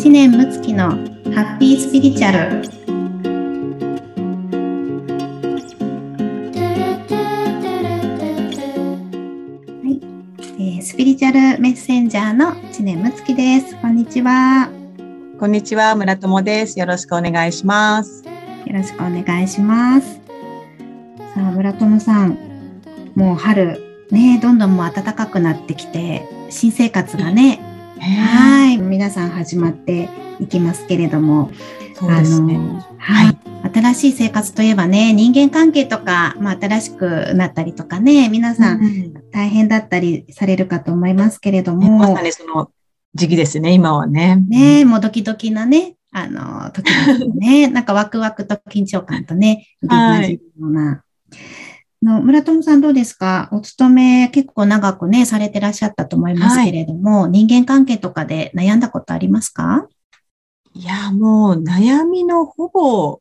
知念睦月のハッピースピリチュアル。はい、えースピリチュアルメッセンジャーの知念睦月です。こんにちは。こんにちは、村友です。よろしくお願いします。よろしくお願いします。さあ村友さん。もう春ねどんどんもう暖かくなってきて新生活がねはい皆さん始まっていきますけれどもそうですね。はい。新しい生活といえばね、人間関係とか、まあ、新しくなったりとかね、皆さんうん大変だったりされるかと思いますけれどねまもさ、にその時期ですね、今はね。ね、もうドキドキなね、あの、時々ね、なんかワクワクと緊張感とね、はい入り混じるような。の村友さんどうですか？お勤め結構長くね、されてらっしゃったと思いますけれども、人間関係とかで悩んだことありますか？いや、もう悩みのほぼ、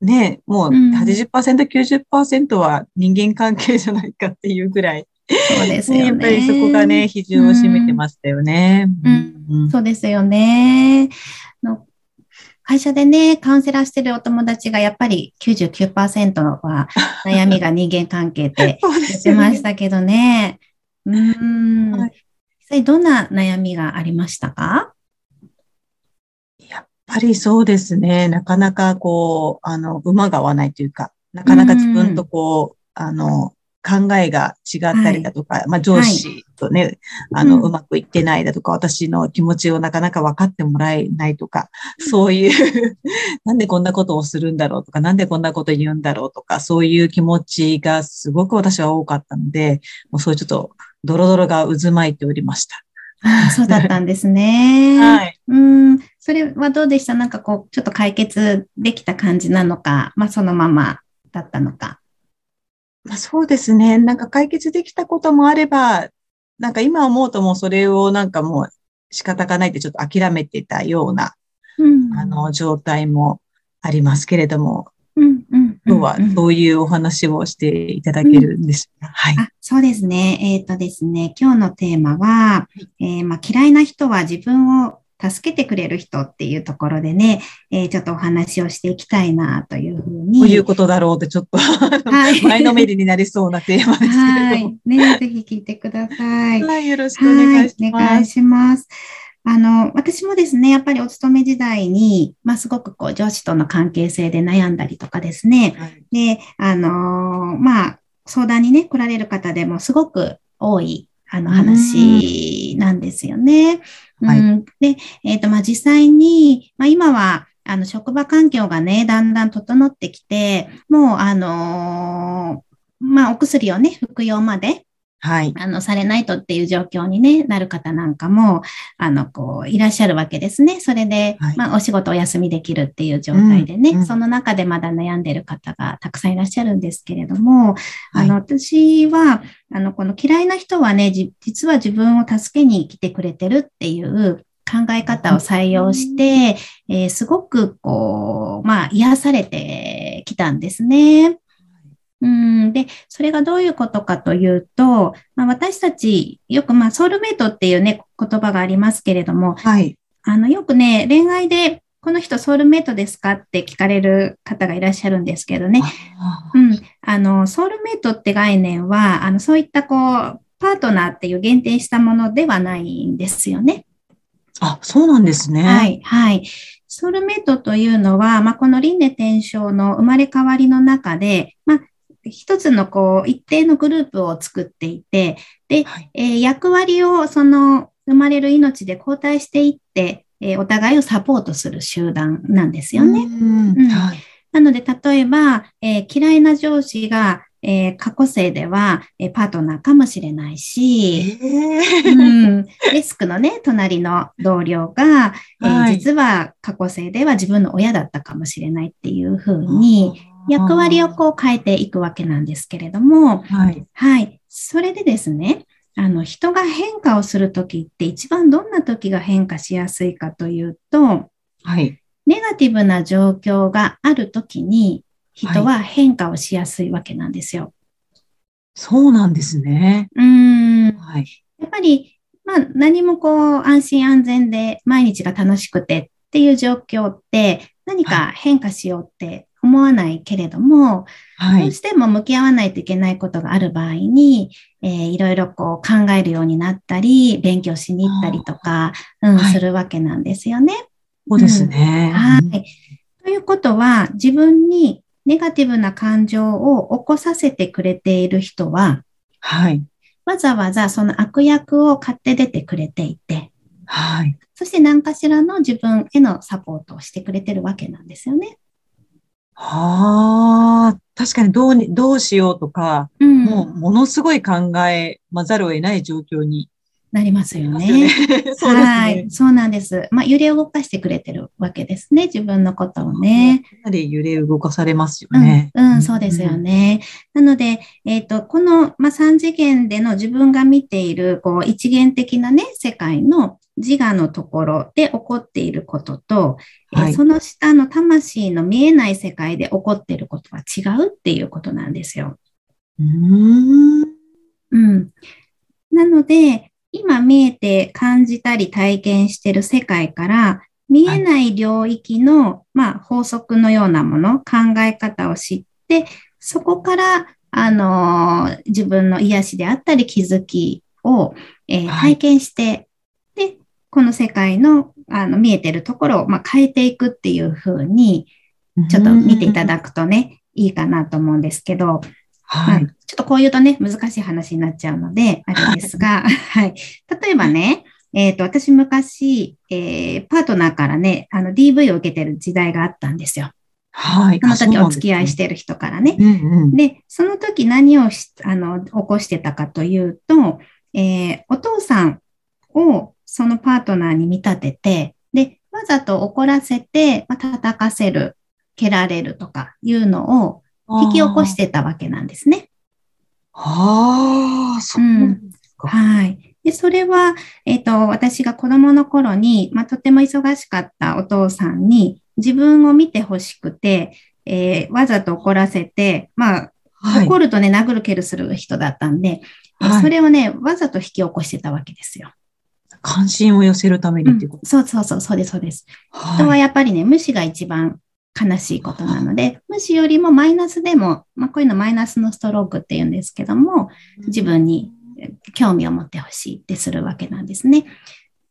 ね、もううん。80%、90%は人間関係じゃないかっていうぐらい、そうですよね。ね、やっぱりそこがね、比重を占めてましたよね。うん。うん。そうですよね。の会社でね、カウンセラーしてるお友達がやっぱり99%は 悩みが人間関係って言って。ましたけどね。うーん。はい実際どんな悩みがありましたか？やっぱりそうですね。なかなかこう、あの、馬が合わないというか、なかなか自分とこう、あの、考えが違ったりだとか、まあ上司とね、あの、うんうまくいってないだとか、私の気持ちをなかなか分かってもらえないとか、そういう、なんでこんなことをするんだろうとか、なんでこんなこと言うんだろうとか、そういう気持ちがすごく私は多かったので、もうそういうちょっと、ドロドロが渦巻いておりました。ああそうだったんですね。はい。うん。それはどうでした？なんかこう、ちょっと解決できた感じなのか、まあそのままだったのか。まあ、そうですね。なんか解決できたこともあれば、なんか今思うともうそれをなんかもう仕方がないってちょっと諦めてたような、うん。あの、状態もありますけれども、うん、うん。今日はうんそういうお話をしていただけるんですが、はい。あそうですね。えっ、とですね、今日のテーマは、えーまあ、嫌いな人は自分を助けてくれる人っていうところでね、えーちょっとお話をしていきたいなというふうに。こういうことだろうってちょっと、はい前のめりになりそうなテーマですけどもい。。ね、ぜひ聞いてください。はい、よろしくお願いしはい、おます。願いします。あの、私もですね、やっぱりお勤め時代に、まあ、すごくこう、上司との関係性で悩んだりとかですね。はいで、あのーまあ、相談にね、来られる方でもすごく多い、あの、話なんですよね。はい。うん、で、えっ、と、まあ、実際に、まあ、今は、あの、職場環境がね、だんだん整ってきて、もう、あのーまあ、お薬をね、服用まで、はい。あの、されないとっていう状況に、ね、なる方なんかも、あの、こう、いらっしゃるわけですね。それで、はいまあ、お仕事お休みできるっていう状態でね、うんうんその中でまだ悩んでる方がたくさんいらっしゃるんですけれども、はいあの、私は、あの、この嫌いな人はね、じ実は自分を助けに来てくれてるっていう考え方を採用して、えーすごく、こう、まあ、癒されてきたんですね。うん、で、それがどういうことかというと、まあ、私たち、よく、まあ、ソウルメイトっていうね、言葉がありますけれども、はい。あの、よくね、恋愛で、この人ソウルメイトですかって聞かれる方がいらっしゃるんですけどね。あうん。あの、ソウルメイトって概念は、あの、そういったこう、パートナーっていう限定したものではないんですよね。あ、そうなんですね。はい、はい。ソウルメイトというのは、まあ、この輪廻転生の生まれ変わりの中で、まあ、一つのこう、一定のグループを作っていて、で、はい。えー役割をその生まれる命で交代していって、えーお互いをサポートする集団なんですよね。うん。なので、例えば、えー嫌いな上司が、えー過去生では、えーパートナーかもしれないし、えうん、デスクのね、隣の同僚が、えーはい実は過去生では自分の親だったかもしれないっていうふうに、役割をこう変えていくわけなんですけれども、はい。はい。それでですね、あの、人が変化をするときって一番どんなときが変化しやすいかというと、はい。ネガティブな状況があるときに人は変化をしやすいわけなんですよ。そうなんですね。うーん。はい。やっぱり、まあ何もこう安心安全で毎日が楽しくてっっていう状況って何か変化しようって思わないけれども、はい、どうしても向き合わないといけないことがある場合に、えー、いろいろこう考えるようになったり、勉強しに行ったりとか、うん、はい、するわけなんですよね。そうですね。うん、はい。ということは、自分にネガティブな感情を起こさせてくれている人は、はい。わざわざその悪役を買って出てくれていて、はい。そして何かしらの自分へのサポートをしてくれてるわけなんですよね。はあ、確かにどうに、どうしようとか、うん、もうものすごい考えまざるを得ない状況になりますよね。ね そうねはい。そうなんです。まあ、揺れ動かしてくれてるわけですね。自分のことをね。かなり揺れ動かされますよね。うん、うん、そうですよね。なので、えっ、ー、と、この、まあ、3次元での自分が見ている、こう、一元的なね、世界の自我のところで起こっていることと、はい、えー、その下の魂の見えない世界で起こっていることは違うっていうことなんですよ。うん。うん。なので、今見えて感じたり体験している世界から見えない領域の、はい、まあ、法則のようなもの、考え方を知って、そこから、あのー、自分の癒しであったり気づきを、えー、体験して、この世界のあの見えてるところを、まあ、変えていくっていうふうに、ちょっと見ていただくとね、いいかなと思うんですけど、はい、ちょっとこう言うとね、難しい話になっちゃうので、あれですが、はい。例えばね、えっ、ー、と、私昔、えー、パートナーからね、あの DV を受けてる時代があったんですよ。はい。その時お付き合いしてる人からね。うんうん、で、その時何をしあの起こしてたかというと、えー、お父さんをそのパートナーに見立てて、で、わざと怒らせて、まあ、叩かせる、蹴られるとかいうのを引き起こしてたわけなんですね。ああ、そうですか、うん。はい。で、それは、えっ、ー、と、私が子供の頃に、まあ、とても忙しかったお父さんに自分を見てほしくて、えー、わざと怒らせて、まあ、はい、怒るとね、殴る蹴るする人だったんで、はい、それをね、わざと引き起こしてたわけですよ。関心を寄せるためにっていうこと、うん、そうそうそう、そうです、そうです。はい、人はやっぱりね、無視が一番悲しいことなので、無視よりもマイナスでも、まあ、こういうのマイナスのストロークって言うんですけども、自分に興味を持ってほしいってするわけなんですね。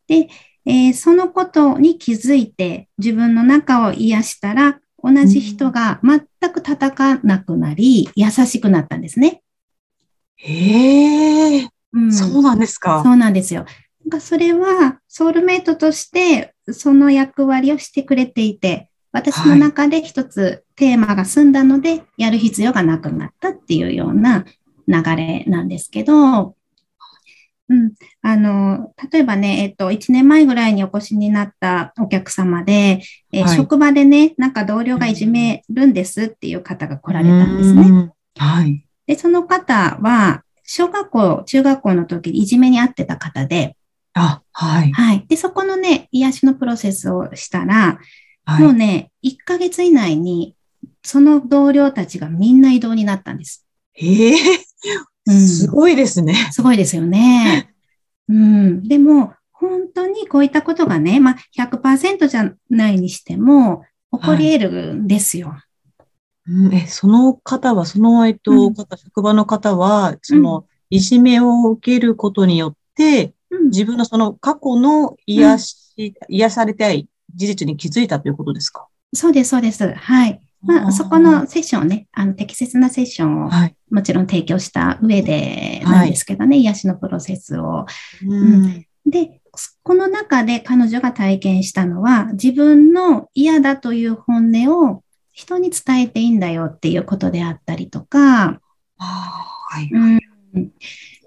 で、えー、そのことに気づいて自分の中を癒したら、同じ人が全く叩かなくなり、優しくなったんですね。へえ、うん、そうなんですか。そうなんですよ。それはソウルメイトとしてその役割をしてくれていて、私の中で一つテーマが済んだので、やる必要がなくなったっていうような流れなんですけど、うん、あの、例えばね、えっと、1年前ぐらいにお越しになったお客様で、えーはい、職場でね、なんか同僚がいじめるんですっていう方が来られたんですね。はい。で、その方は、小学校、中学校の時にいじめに遭ってた方で、あ、はい。はい。で、そこのね、癒しのプロセスをしたら、はい、もうね、1ヶ月以内に、その同僚たちがみんな移動になったんです。ええー、すごいですね、すごいですよね。うん。でも、本当にこういったことがね、まあ100%じゃないにしても、起こり得るんですよ。はいうん、え、その方は、その、えっと、うん、職場の方は、その、いじめを受けることによって、うん、自分のその過去の癒し、癒されたい事実に気づいたということですか？そうです、そうです。はい。まあ、そこのセッションをね、あの、適切なセッションを、もちろん提供した上でなんですけどね、はい、癒しのプロセスを。うん、で、この中で彼女が体験したのは、自分の嫌だという本音を人に伝えていいんだよっていうことであったりとか、はい、うん、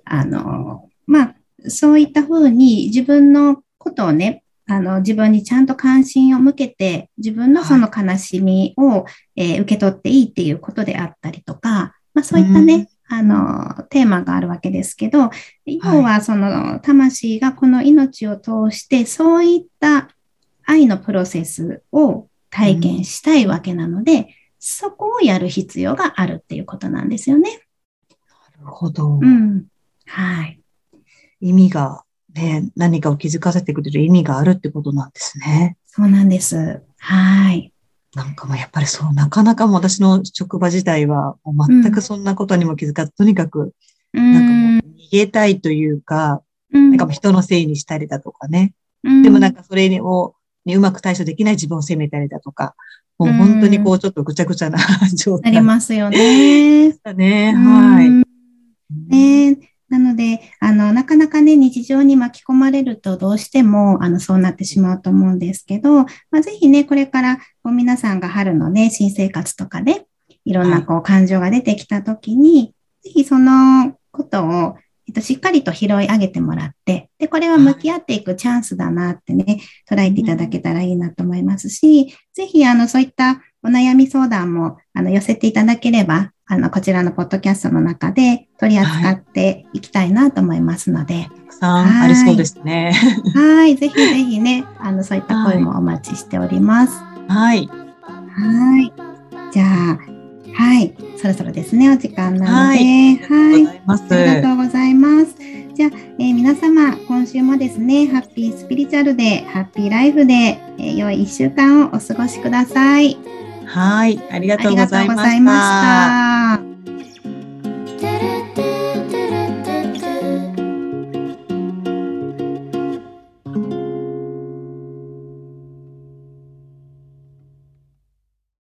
あの、まあ、そういったふうに自分のことをね、あの、自分にちゃんと関心を向けて、自分のその悲しみを、はい、えー、受け取っていいっていうことであったりとか、まあそういったね、あの、テーマがあるわけですけど、要はその魂がこの命を通して、そういった愛のプロセスを体験したいわけなので、そこをやる必要があるっていうことなんですよね。なるほど。うん。はい。意味がね、何かを気づかせてくれる意味があるってことなんですね。そうなんです。はい。なんかもうやっぱりそう、なかなかもう私の職場自体は、もう全くそんなことにも気づかず、とにかく、なんかもう逃げたいというか、うん、なんかもう人のせいにしたりだとかね。うんでもなんかそれを、にうまく対処できない自分を責めたりだとか、もう本当にこうちょっとぐちゃぐちゃな状な態りますよね。だね。うはい。んねなので、あの、なかなかね、日常に巻き込まれるとどうしても、あの、そうなってしまうと思うんですけど、まあ、ぜひね、これから、こう、皆さんが春のね、新生活とかで、いろんな、こう、感情が出てきたときに、ぜひそのことを、えっと、しっかりと拾い上げてもらって、で、これは向き合っていくチャンスだなってね、捉えていただけたらいいなと思いますし、ぜひ、あの、そういったお悩み相談も、あの、寄せていただければ、あの、こちらのポッドキャストの中で取り扱っていきたいなと思いますので、たくさんありそうですね。はい、ぜひぜひね、あの、そういった声もお待ちしております。はい。はい。じゃあ、はい、そろそろですね、お時間なのはい。で、ありがとうござい。ありがとうございます。じゃあ、えー皆様、今週もですね、ハッピースピリチュアルで、ハッピーライフで、えー良い1週間をお過ごしください。はい。ありがとうございま。した。